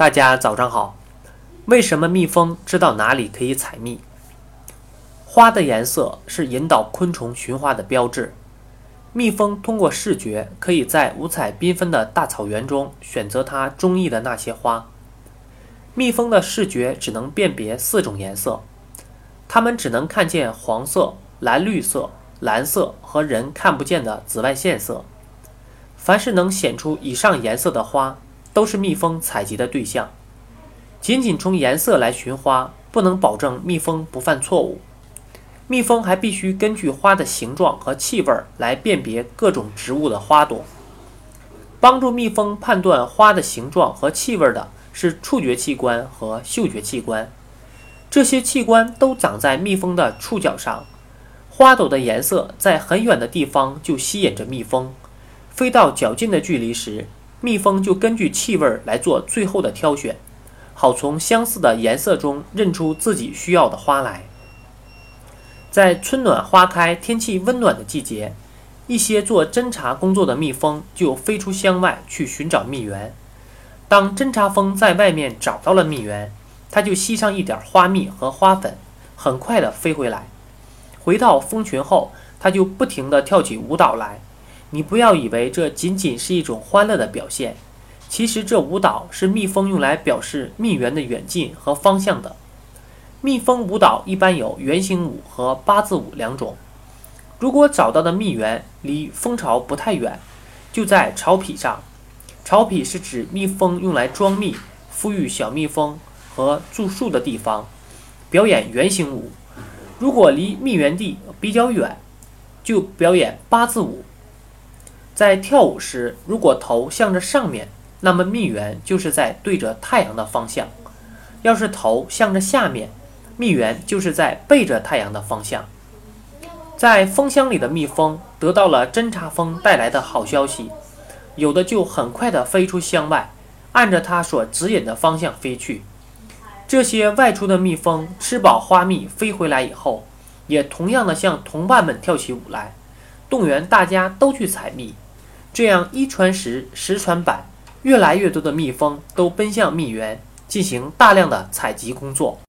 大家早上好。为什么蜜蜂知道哪里可以采蜜？花的颜色是引导昆虫寻花的标志。蜜蜂通过视觉，可以在五彩缤纷的大草原中选择它中意的那些花。蜜蜂的视觉只能辨别四种颜色，它们只能看见黄色、蓝绿色、蓝色和人看不见的紫外线色。凡是能显出以上颜色的花，都是蜜蜂采集的对象。仅仅从颜色来寻花，不能保证蜜蜂不犯错误。蜜蜂还必须根据花的形状和气味来辨别各种植物的花朵。帮助蜜蜂判断花的形状和气味的是触觉器官和嗅觉器官，这些器官都长在蜜蜂的触角上。花朵的颜色在很远的地方就吸引着蜜蜂，飞到较近的距离时。蜜蜂就根据气味来做最后的挑选，好从相似的颜色中认出自己需要的花来。在春暖花开、天气温暖的季节，一些做侦察工作的蜜蜂就飞出箱外去寻找蜜源。当侦察蜂在外面找到了蜜源，它就吸上一点花蜜和花粉，很快地飞回来。回到蜂群后，它就不停地跳起舞蹈来。你不要以为这仅仅是一种欢乐的表现，其实这舞蹈是蜜蜂用来表示蜜源的远近和方向的。蜜蜂舞蹈一般有圆形舞和八字舞两种。如果找到的蜜源离蜂巢不太远，就在巢脾上。巢脾是指蜜蜂用来装蜜、孵育小蜜蜂和住宿的地方。表演圆形舞。如果离蜜源地比较远，就表演八字舞。在跳舞时，如果头向着上面，那么蜜源就是在对着太阳的方向；要是头向着下面，蜜源就是在背着太阳的方向。在蜂箱里的蜜蜂得到了侦察蜂带来的好消息，有的就很快地飞出箱外，按着它所指引的方向飞去。这些外出的蜜蜂吃饱花蜜飞回来以后，也同样的向同伴们跳起舞来，动员大家都去采蜜。这样一传十，十传百，越来越多的蜜蜂都奔向蜜源，进行大量的采集工作。